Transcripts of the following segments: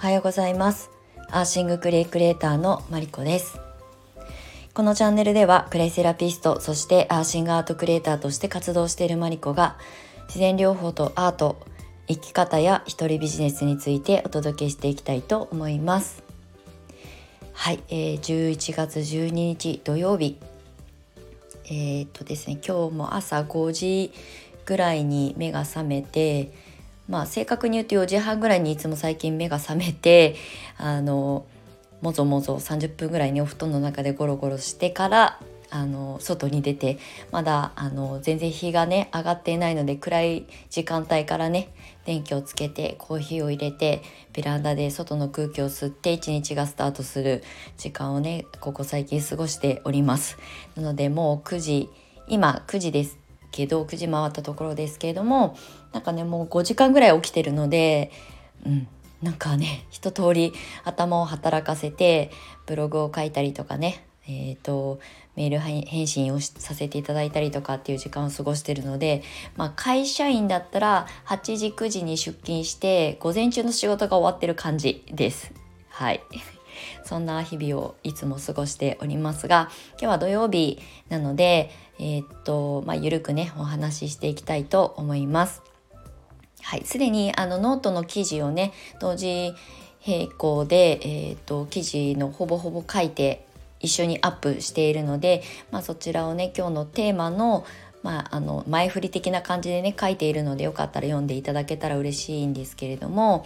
おはようございます。アーシングクレイクリエイターのマリコです。このチャンネルではクレイセラピストそしてアーシングアートクリエイターとして活動しているマリコが自然療法とアート生き方や一人ビジネスについてお届けしていきたいと思います。はい、えー、11月12日土曜日。えー、っとですね今日も朝5時ぐらいに目が覚めてまあ正確に言うと4時半ぐらいにいつも最近目が覚めて あのもぞもぞ30分ぐらいにお布団の中でゴロゴロしてからあの外に出てまだあの全然日がね上がっていないので暗い時間帯からね電気をつけてコーヒーを入れてベランダで外の空気を吸って一日がスタートする時間をねここ最近過ごしております。なのでもう9時今9時ですけど9時回ったところですけれどもなんかねもう5時間ぐらい起きてるのでうんなんかね 一通り頭を働かせてブログを書いたりとかねえーと、メール返信をさせていただいたりとかっていう時間を過ごしてるので、まあ、会社員だったら8時9時に出勤して午前中の仕事が終わってる感じです。はい そんな日々をいつも過ごしておりますが今日は土曜日なのでえー、とまあゆるくねお話ししていきたいと思います。はい、すでにあのノートの記事をね同時並行で、えーと、記事のほぼほぼ書いて一緒にアップしているので、まあ、そちらをね今日のテーマのまあ、あの前振り的な感じでね書いているのでよかったら読んでいただけたら嬉しいんですけれども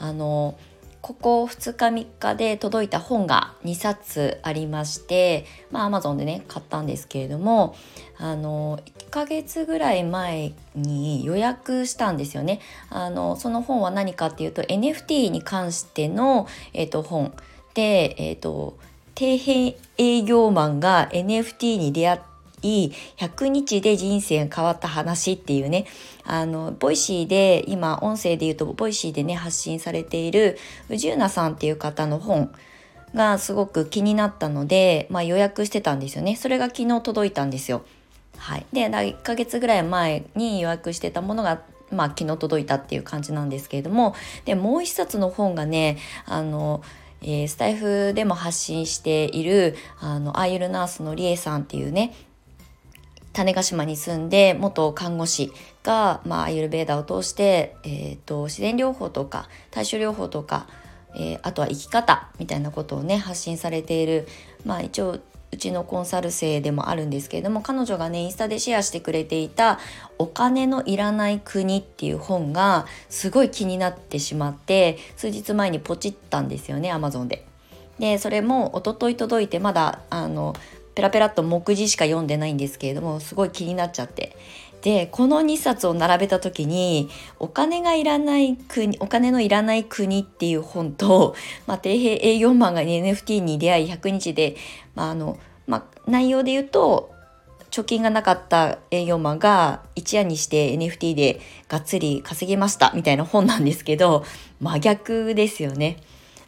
あのここ2日3日で届いた本が2冊ありましてまあ Amazon でね買ったんですけれどもあの1ヶ月ぐらい前に予約したんですよね。あのその本は何かっていうと NFT に関しての、えーと、本。でえ、ー、と底辺営業マンが NFT に出会い100日で人生が変わった話っていうねあの Voicy で今音声で言うと Voicy でね発信されている宇治なさんっていう方の本がすごく気になったので、まあ、予約してたんですよね。それが昨日届いたんですよ。はい、で1ヶ月ぐらい前に予約してたものがまあ昨日届いたっていう感じなんですけれども。でもう一冊の本がねあのえー、スタイフでも発信しているあのアーユルナースのリエさんっていうね種子島に住んで元看護師が、まあ、アユルベーダを通して、えーと、自然療法とか対処療法とか、えー、あとは生き方みたいなことをね発信されている、まあ、一応うちのコンサル生でもあるんですけれども彼女がねインスタでシェアしてくれていた「お金のいらない国」っていう本がすごい気になってしまって数日前にポチったんですよねアマゾンで。でそれも一昨日届いてまだあのペラペラっと目次しか読んでないんですけれどもすごい気になっちゃってでこの2冊を並べた時にお金がいらない国お金のいらない国っていう本と、まあ、底辺営業マンが NFT に出会い100日で、まああのまあ、内容で言うと貯金がなかった営業マンが一夜にして NFT でがっつり稼ぎましたみたいな本なんですけど真逆ですよね。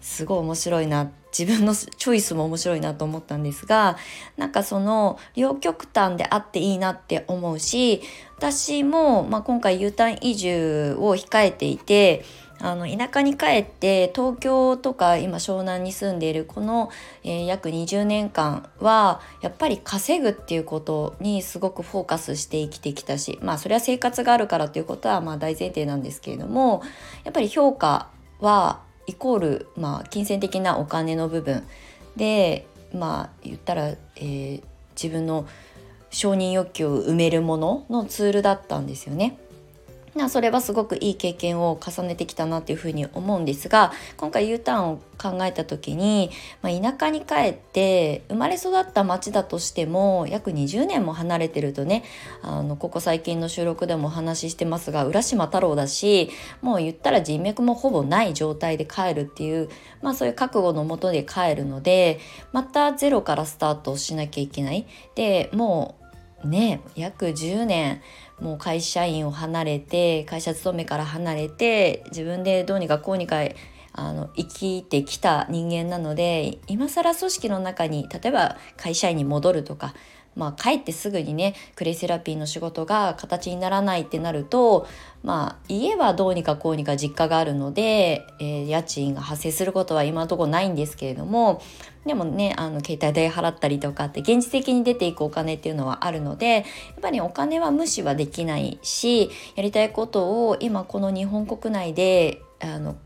すごい面白いな自分のチョイスも面白いなと思ったんですがなんかその両極端であっていいなって思うし私も、まあ、今回 U ターン移住を控えていてあの田舎に帰って東京とか今湘南に住んでいるこの、えー、約20年間はやっぱり稼ぐっていうことにすごくフォーカスして生きてきたしまあそれは生活があるからということはまあ大前提なんですけれどもやっぱり評価はイコール、まあ、金銭的なお金の部分でまあ言ったら、えー、自分の承認欲求を埋めるもののツールだったんですよね。なそれはすごくいい経験を重ねてきたなっていうふうに思うんですが今回 U ターンを考えた時に、まあ、田舎に帰って生まれ育った町だとしても約20年も離れてるとねあのここ最近の収録でもお話ししてますが浦島太郎だしもう言ったら人脈もほぼない状態で帰るっていう、まあ、そういう覚悟のもとで帰るのでまたゼロからスタートしなきゃいけない。でもうね約10年もう会社員を離れて会社勤めから離れて自分でどうにかこうにかあの生きてきた人間なので今更組織の中に例えば会社員に戻るとかまあ、帰ってすぐにねクレイセラピーの仕事が形にならないってなると、まあ、家はどうにかこうにか実家があるので、えー、家賃が発生することは今のところないんですけれどもでもねあの携帯代払ったりとかって現実的に出ていくお金っていうのはあるのでやっぱりお金は無視はできないしやりたいことを今この日本国内であの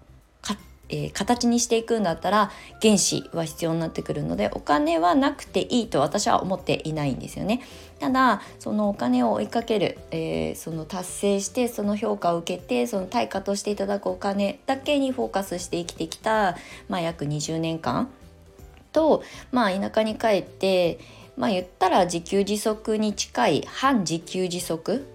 えー、形にしていくんだったら原資は必要になってくるのでお金はなくていいと私は思っていないんですよね。ただそのお金を追いかける、えー、その達成してその評価を受けてその対価としていただくお金だけにフォーカスして生きてきた、まあ、約20年間と、まあ、田舎に帰ってまあ言ったら自給自足に近い反自給自足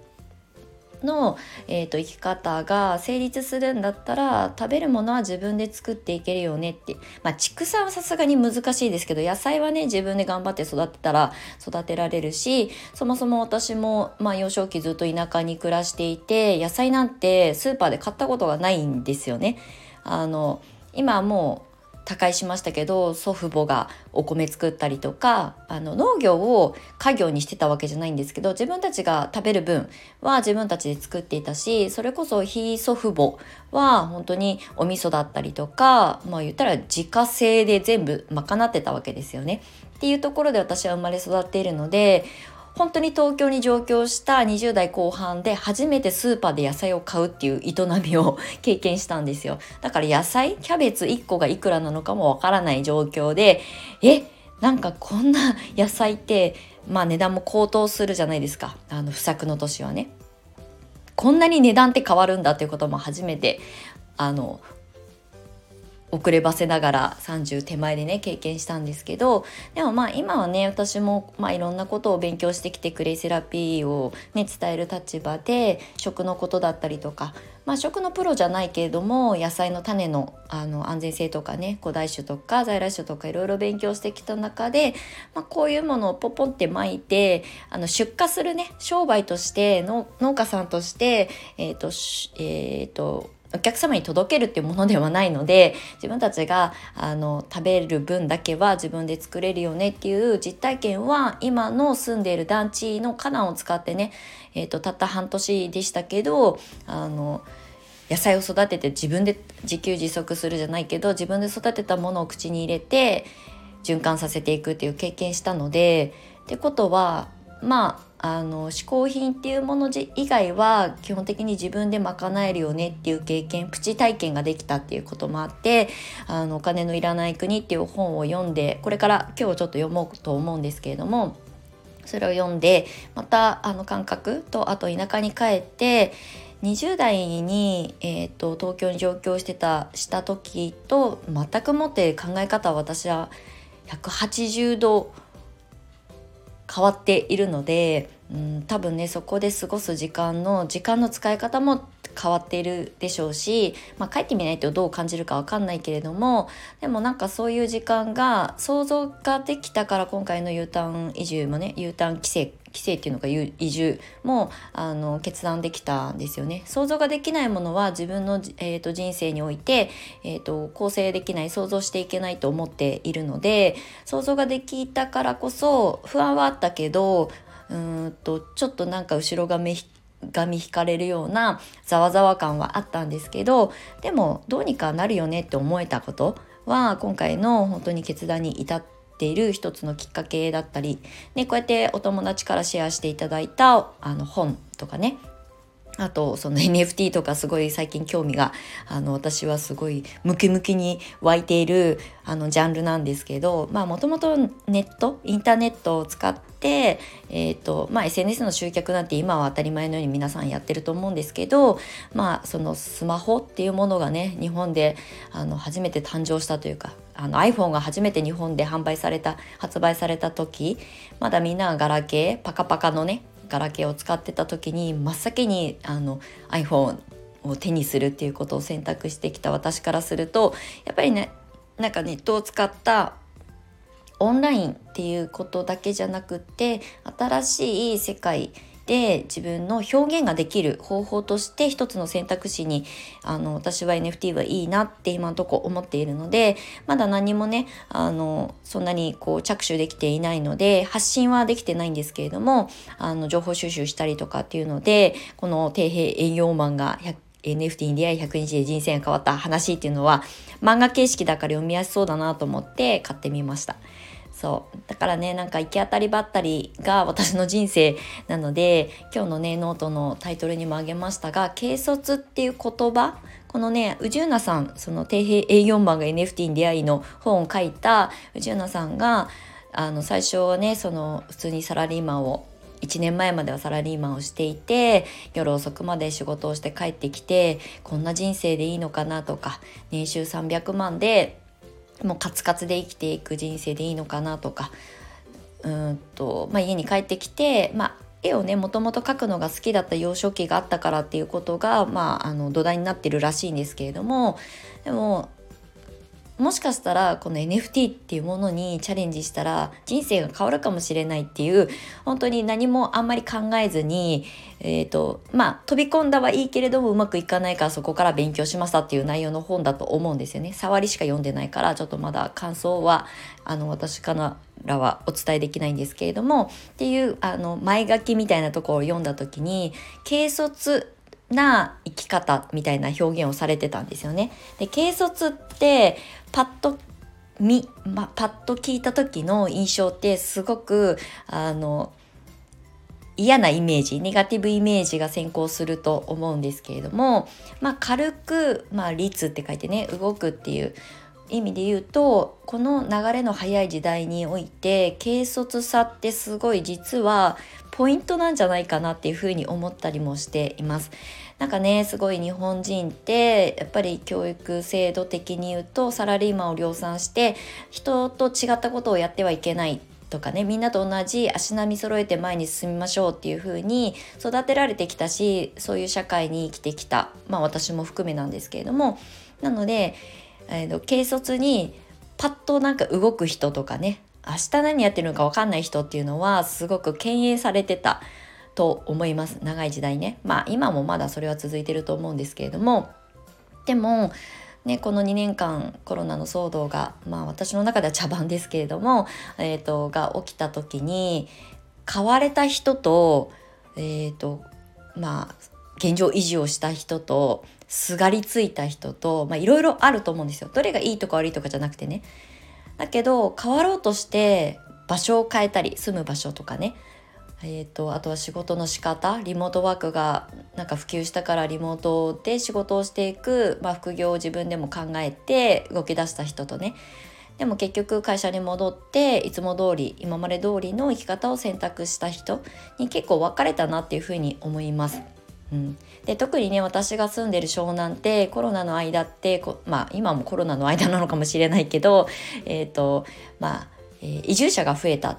の、えーと、生き方が成立するんだったら食べるものは自分で作っていけるよねってまあ畜産はさすがに難しいですけど野菜はね自分で頑張って育てたら育てられるしそもそも私も、まあ、幼少期ずっと田舎に暮らしていて野菜なんてスーパーで買ったことがないんですよね。あの今もう他界しましたけど祖父母がお米作ったりとかあの農業を家業にしてたわけじゃないんですけど自分たちが食べる分は自分たちで作っていたしそれこそひい祖父母は本当にお味噌だったりとかまあ言ったら自家製で全部賄ってたわけですよね。っていうところで私は生まれ育っているので本当に東京に上京した20代後半で初めてスーパーで野菜を買うっていう営みを経験したんですよ。だから野菜、キャベツ1個がいくらなのかもわからない状況で、え、なんかこんな野菜って、まあ値段も高騰するじゃないですか。あの不作の年はね。こんなに値段って変わるんだっていうことも初めてあの遅ればせながら30手前でね経験したんですけどでもまあ今はね私もまあいろんなことを勉強してきてクレイセラピーをね伝える立場で食のことだったりとかまあ食のプロじゃないけれども野菜の種のあの安全性とかね古代種とか在来種とかいろいろ勉強してきた中で、まあ、こういうものをポポンって巻いてあの出荷するね商売として農家さんとしてえっ、ー、とえっ、ー、とお客様に届けるっていうものではないので自分たちがあの食べる分だけは自分で作れるよねっていう実体験は今の住んでいる団地の花壇を使ってね、えーと、たった半年でしたけどあの野菜を育てて自分で自給自足するじゃないけど自分で育てたものを口に入れて循環させていくっていう経験したのでってことはまああの嗜好品っていうもの以外は基本的に自分で賄えるよねっていう経験プチ体験ができたっていうこともあって「あのお金のいらない国」っていう本を読んでこれから今日ちょっと読もうと思うんですけれどもそれを読んでまたあの感覚とあと田舎に帰って20代に、えーと、東京に上京してたした時と全くもって考え方は私は180度変わっているので、うん、多分ねそこで過ごす時間の時間の使い方も変わっているでしょうし、まあ、帰ってみないとどう感じるか分かんないけれどもでもなんかそういう時間が想像ができたから今回の U ターン移住もね U ターン規制規制っていうのが移住もあの決断できたんですよね。想像ができないものは自分の、えーと、人生において、えーと、構成できない想像していけないと思っているので想像ができたからこそ不安はあったけどうんとちょっとなんか後ろ髪がみ引かれるようなざわざわ感はあったんですけどでもどうにかなるよねって思えたことは今回の本当に決断に至っている一つのきっかけだったり、ね、こうやってお友達からシェアしていただいたあの本とかねあとその NFT とかすごい最近興味があの私はすごいムキムキに湧いているあのジャンルなんですけどまあもともとネットインターネットを使って、えーとまあ、SNS の集客なんて今は当たり前のように皆さんやってると思うんですけどまあそのスマホっていうものがね日本であの初めて誕生したというかあの iPhone が初めて日本で販売された発売された時まだみんながガラケーパカパカのねガラケーを使ってた時に真っ先にあの iPhone を手にするっていうことを選択してきた私からするとやっぱりねなんかネットを使ったオンラインっていうことだけじゃなくって新しい世界で自分の表現ができる方法として一つの選択肢にあの私は NFT はいいなって今のとこ思っているのでまだ何もねあのそんなにこう着手できていないので発信はできてないんですけれどもあの情報収集したりとかっていうのでこの底辺営業マンが NFT に出会い100日で人生が変わった話っていうのは漫画形式だから読みやすそうだなと思って買ってみました。そう。だからねなんか行き当たりばったりが私の人生なので今日のねノートのタイトルにも挙げましたが軽率っていう言葉このね宇宙なさんその底辺営業マンが NFT に出会いの本を書いた宇宙なさんがあの最初はねその普通にサラリーマンを1年前まではサラリーマンをしていて夜遅くまで仕事をして帰ってきてこんな人生でいいのかなとか年収300万でもうカツカツで生きていく人生でいいのかなとか。うんと、まあ、家に帰ってきて、まあ、絵をねもともと描くのが好きだった幼少期があったからっていうことが、まあ、あの土台になってるらしいんですけれども。でももしかしたらこの NFT っていうものにチャレンジしたら人生が変わるかもしれないっていう本当に何もあんまり考えずに、えーとまあ、飛び込んだはいいけれどもうまくいかないからそこから勉強しましたっていう内容の本だと思うんですよね。触りしか読んでないからちょっとまだ感想はあの私からはお伝えできないんですけれどもっていうあの前書きみたいなところを読んだ時に軽率な生き方みたいな表現をされてたんですよね。で軽率ってパッと見、ま、パッと聞いた時の印象ってすごくあの嫌なイメージネガティブイメージが先行すると思うんですけれども、まあ、軽く、まあ、率って書いてね動くっていう意味で言うとこの流れの速い時代において軽率さってすごい実はポイントなんじゃないかなっていうふうに思ったりもしています。なんかねすごい日本人ってやっぱり教育制度的に言うとサラリーマンを量産して人と違ったことをやってはいけないとかねみんなと同じ足並み揃えて前に進みましょうっていう風に育てられてきたしそういう社会に生きてきた。まあ私も含めなんですけれども。なので、えーと、軽率にパッとなんか動く人とかね明日何やってるのか分かんない人っていうのはすごく敬遠されてた。と思います長い時代ねまあ今もまだそれは続いてると思うんですけれどもでもね、この2年間コロナの騒動が、まあ、私の中では茶番ですけれども、えーと、が起きた時に買われた人と,、えーとまあ、現状維持をした人とすがりついた人といろいろあると思うんですよ。どれがいいとか悪いとかじゃなくてね。だけど変わろうとして場所を変えたり住む場所とかねえーと、あとは仕事の仕方リモートワークがなんか普及したからリモートで仕事をしていく、まあ、副業を自分でも考えて動き出した人とねでも結局会社に戻っていつも通り今まで通りの生き方を選択した人に結構分かれたなっていうふうに思います。うん、で特にね私が住んでる湘南ってコロナの間ってまあ今もコロナの間なのかもしれないけど、えーとまあえー、移住者が増えた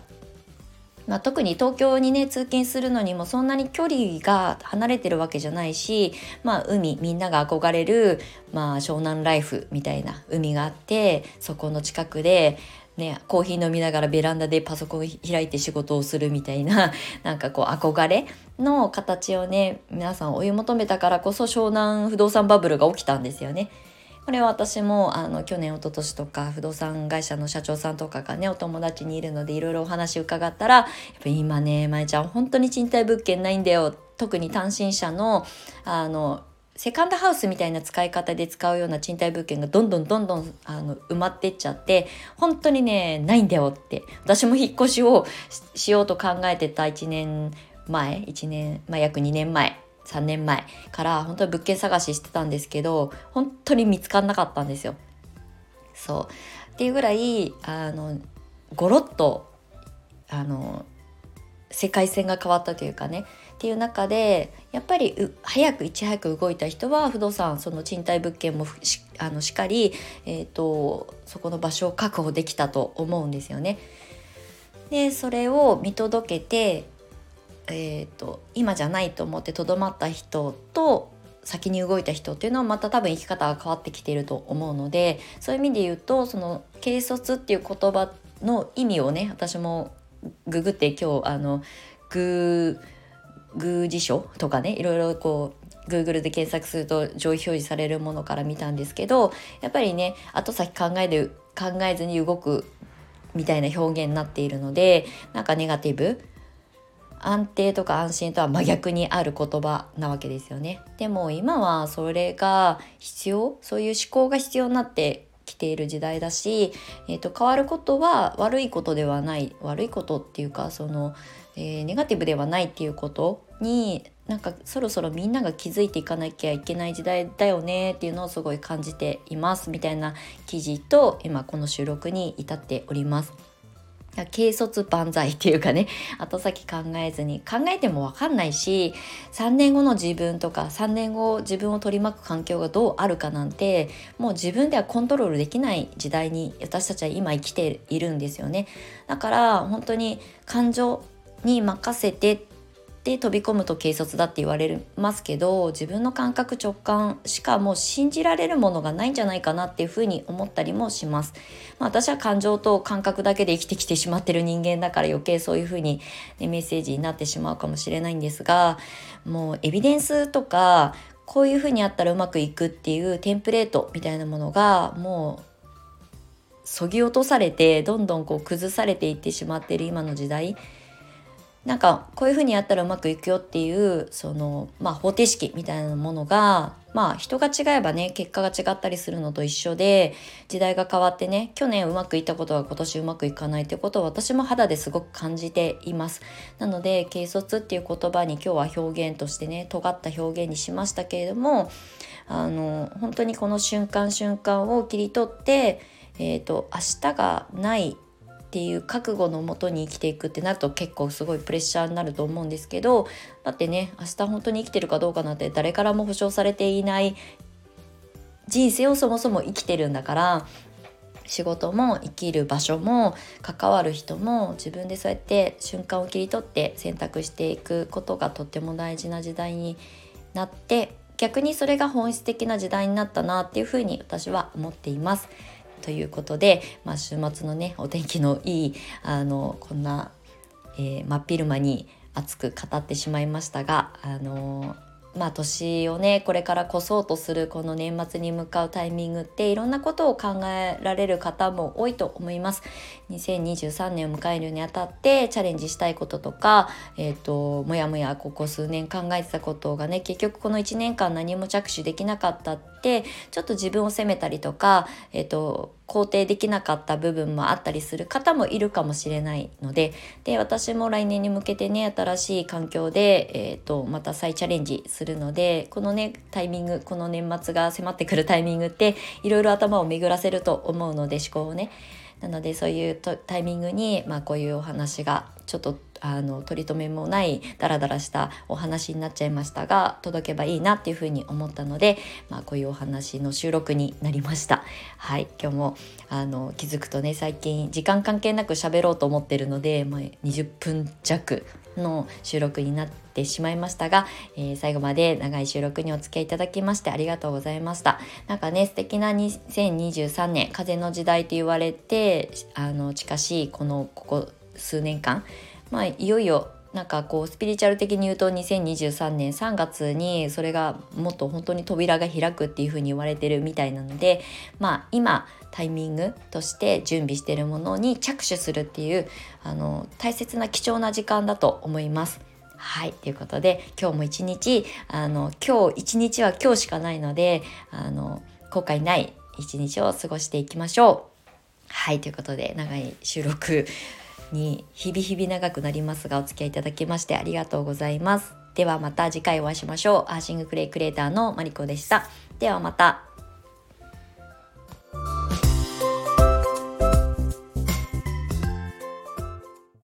まあ、特に東京にね通勤するのにもそんなに距離が離れてるわけじゃないし、まあ、海みんなが憧れる、まあ、湘南ライフみたいな海があってそこの近くで、ね、コーヒー飲みながらベランダでパソコン開いて仕事をするみたいな なんかこう憧れの形をね皆さん追い求めたからこそ湘南不動産バブルが起きたんですよね。これは私もあの去年一昨年とか不動産会社の社長さんとかがねお友達にいるのでいろいろお話伺ったらやっぱ今ねまえちゃん本当に賃貸物件ないんだよ特に単身者のあのセカンドハウスみたいな使い方で使うような賃貸物件がどんどんどんどんあの埋まってっちゃって本当にねないんだよって私も引っ越しをしようと考えてた1年前1年、まあ、約2年前3年前から本当に物件探ししてたんですけど本当に見つかんなかったんですよ。そうっていうぐらいあのゴロッとあの世界線が変わったというかねっていう中でやっぱり早くいち早く動いた人は不動産その賃貸物件もしあのしっかり、えーとそこの場所を確保できたと思うんですよね。でそれを見届けてえーと、今じゃないと思ってとどまった人と先に動いた人っていうのはまた多分生き方が変わってきていると思うのでそういう意味で言うとその軽率っていう言葉の意味をね私もググって今日あのググ辞書とかねいろいろこう Google で検索すると上位表示されるものから見たんですけどやっぱりね後先考えで考えずに動くみたいな表現になっているのでなんかネガティブ安定とか安心とは真逆にある言葉なわけですよね。でも今はそれが必要そういう思考が必要になってきている時代だし、えーと、変わることは悪いことではない悪いことっていうかその、えー、ネガティブではないっていうことになんかそろそろみんなが気づいていかなきゃいけない時代だよねっていうのをすごい感じていますみたいな記事と今この収録に至っております。軽率万歳っていうかね後先考えずに考えても分かんないし3年後の自分とか3年後自分を取り巻く環境がどうあるかなんてもう自分ではコントロールできない時代に私たちは今生きているんですよね。だから本当に感情に任せてで飛び込むと軽率だって言われますけど自分の感覚直感しかもう信じられるものがないんじゃないかなっていうふうに思ったりもします、まあ、私は感情と感覚だけで生きてきてしまってる人間だから余計そういうふうに、ね、メッセージになってしまうかもしれないんですがもうエビデンスとかこういうふうにやったらうまくいくっていうテンプレートみたいなものがもうそぎ落とされてどんどんこう崩されていってしまってる今の時代。なんかこういうふうにやったらうまくいくよっていうそのまあ方程式みたいなものがまあ人が違えばね結果が違ったりするのと一緒で時代が変わってね去年うまくいったことが今年うまくいかないってことを私も肌ですごく感じています。なので軽率っていう言葉に今日は表現としてね尖った表現にしましたけれどもあの本当にこの瞬間瞬間を切り取ってえーと明日がないっていう覚悟のもとに生きていくってなると結構すごいプレッシャーになると思うんですけどだってね明日本当に生きてるかどうかなんて誰からも保証されていない人生をそもそも生きてるんだから仕事も生きる場所も関わる人も自分でそうやって瞬間を切り取って選択していくことがとっても大事な時代になって逆にそれが本質的な時代になったなっていうふうに私は思っています。ということで、まあ、週末のねお天気のいいあのこんな、えー、真っ昼間に熱く語ってしまいましたがあのまあ年をねこれから越そうとするこの年末に向かうタイミングっていろんなことを考えられる方も多いと思います。2023年を迎えるにあたってチャレンジしたいこととか、えーと、もやもやここ数年考えてたことがね結局この1年間何も着手できなかったってちょっと自分を責めたりとか、えーと肯定できなかった部分もあったりする方もいるかもしれないのでで私も来年に向けてね新しい環境で、えーと、また再チャレンジするのでこのねタイミングこの年末が迫ってくるタイミングっていろいろ頭を巡らせると思うので思考をね。なのでそういうタイミングに、まあ、こういうお話がちょっとあの取り留めもないダラダラしたお話になっちゃいましたが届けばいいなっていうふうに思ったので、まあ、こういうお話の収録になりました。はい今日もあの気づくとね最近時間関係なく喋ろうと思ってるので、まあ、20分弱の収録になってしまいましたが、えー、最後まで長い収録にお付き合いいただきましてありがとうございました。なんかね素敵な2023年風の時代と言われてあの近しいこのここ数年間まあ、いよいよなんかこうスピリチュアル的に言うと2023年3月にそれがもっと本当に扉が開くっていう風に言われてるみたいなのでまあ今タイミングとして準備してるものに着手するっていうあの大切な貴重な時間だと思います。はいということで今日も一日あの今日一日は今日しかないのであの後悔ない一日を過ごしていきましょう。はいということで長い収録に日々日々長くなりますがお付き合いいただきましてありがとうございます。ではまた次回お会いしましょう。アーシングクレイクレーターのマリコでした。ではまた。